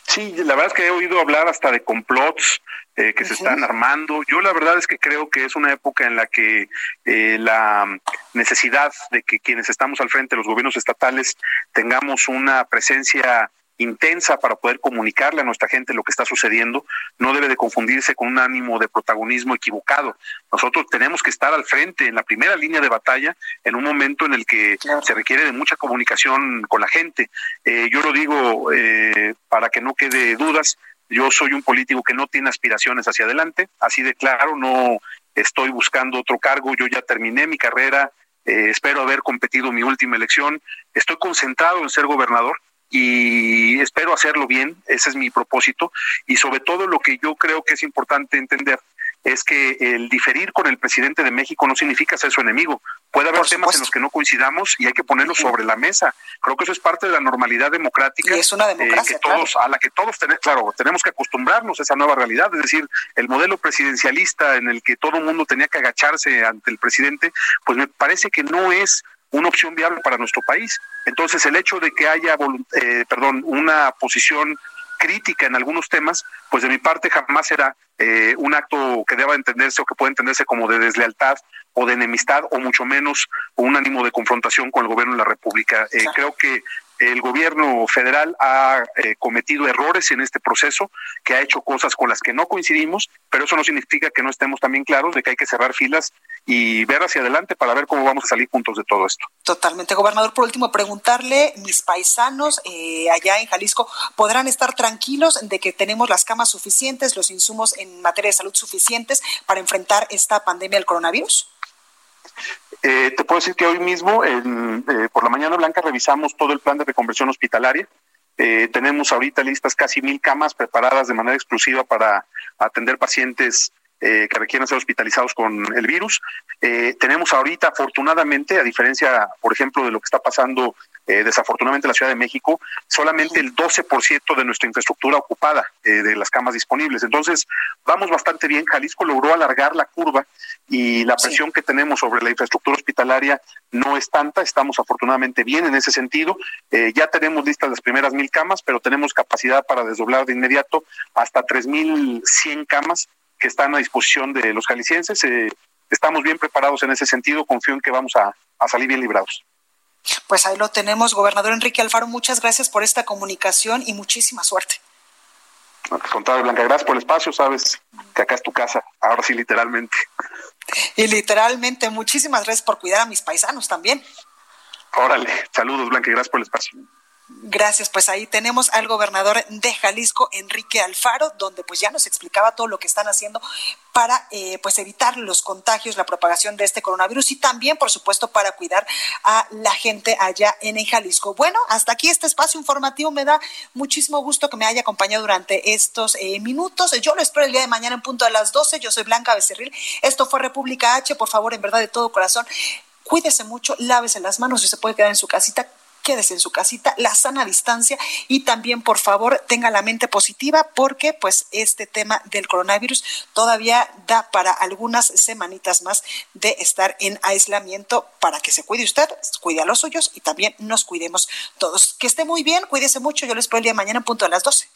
Sí, la verdad es que he oído hablar hasta de complots eh, que se están armando. Yo la verdad es que creo que es una época en la que eh, la necesidad de que quienes estamos al frente de los gobiernos estatales tengamos una presencia intensa para poder comunicarle a nuestra gente lo que está sucediendo, no debe de confundirse con un ánimo de protagonismo equivocado. Nosotros tenemos que estar al frente, en la primera línea de batalla, en un momento en el que se requiere de mucha comunicación con la gente. Eh, yo lo digo eh, para que no quede dudas, yo soy un político que no tiene aspiraciones hacia adelante, así de claro, no estoy buscando otro cargo, yo ya terminé mi carrera, eh, espero haber competido mi última elección, estoy concentrado en ser gobernador, y espero hacerlo bien, ese es mi propósito y sobre todo lo que yo creo que es importante entender es que el diferir con el presidente de México no significa ser su enemigo. Puede haber temas en los que no coincidamos y hay que ponerlos sobre la mesa. Creo que eso es parte de la normalidad democrática. Y es una democracia, eh, que todos, a la que todos tenemos, claro, tenemos que acostumbrarnos a esa nueva realidad. Es decir, el modelo presidencialista en el que todo el mundo tenía que agacharse ante el presidente, pues me parece que no es una opción viable para nuestro país. Entonces, el hecho de que haya, eh, perdón, una posición crítica en algunos temas, pues de mi parte jamás será eh, un acto que deba entenderse o que pueda entenderse como de deslealtad o de enemistad o mucho menos un ánimo de confrontación con el gobierno de la República. Eh, creo que el gobierno federal ha eh, cometido errores en este proceso, que ha hecho cosas con las que no coincidimos, pero eso no significa que no estemos también claros de que hay que cerrar filas y ver hacia adelante para ver cómo vamos a salir juntos de todo esto. Totalmente, gobernador. Por último, preguntarle, mis paisanos eh, allá en Jalisco, ¿podrán estar tranquilos de que tenemos las camas suficientes, los insumos en materia de salud suficientes para enfrentar esta pandemia del coronavirus? Eh, te puedo decir que hoy mismo, en, eh, por la mañana blanca, revisamos todo el plan de reconversión hospitalaria. Eh, tenemos ahorita listas casi mil camas preparadas de manera exclusiva para atender pacientes que requieren ser hospitalizados con el virus. tenemos ahorita, afortunadamente, a diferencia, por ejemplo, de lo que está pasando eh, desafortunadamente en la Ciudad de México, solamente el 12% de nuestra infraestructura ocupada eh, de las camas disponibles. Entonces, vamos bastante bien. Jalisco logró alargar la curva y la presión que tenemos sobre la infraestructura hospitalaria no es tanta. Estamos afortunadamente bien en ese sentido. Eh, ya tenemos listas las primeras mil camas, pero tenemos capacidad para desdoblar de inmediato hasta 3.100 camas que están a disposición de los jaliscienses. estamos bien preparados en ese sentido. Confío en que vamos a salir bien librados. Pues ahí lo tenemos, gobernador Enrique Alfaro. Muchas gracias por esta comunicación y muchísima suerte. Al contrario, Blanca, gracias por el espacio. Sabes que acá es tu casa, ahora sí, literalmente. Y literalmente, muchísimas gracias por cuidar a mis paisanos también. Órale, saludos, Blanca, gracias por el espacio. Gracias, pues ahí tenemos al gobernador de Jalisco, Enrique Alfaro, donde pues ya nos explicaba todo lo que están haciendo para eh, pues evitar los contagios, la propagación de este coronavirus y también, por supuesto, para cuidar a la gente allá en Jalisco. Bueno, hasta aquí este espacio informativo. Me da muchísimo gusto que me haya acompañado durante estos eh, minutos. Yo lo espero el día de mañana en punto a las 12. Yo soy Blanca Becerril. Esto fue República H. Por favor, en verdad, de todo corazón, cuídese mucho, lávese las manos y se puede quedar en su casita quédese en su casita, la sana distancia y también, por favor, tenga la mente positiva porque pues este tema del coronavirus todavía da para algunas semanitas más de estar en aislamiento para que se cuide usted, cuide a los suyos y también nos cuidemos todos. Que esté muy bien, cuídese mucho, yo les espero el día de mañana en punto a las 12.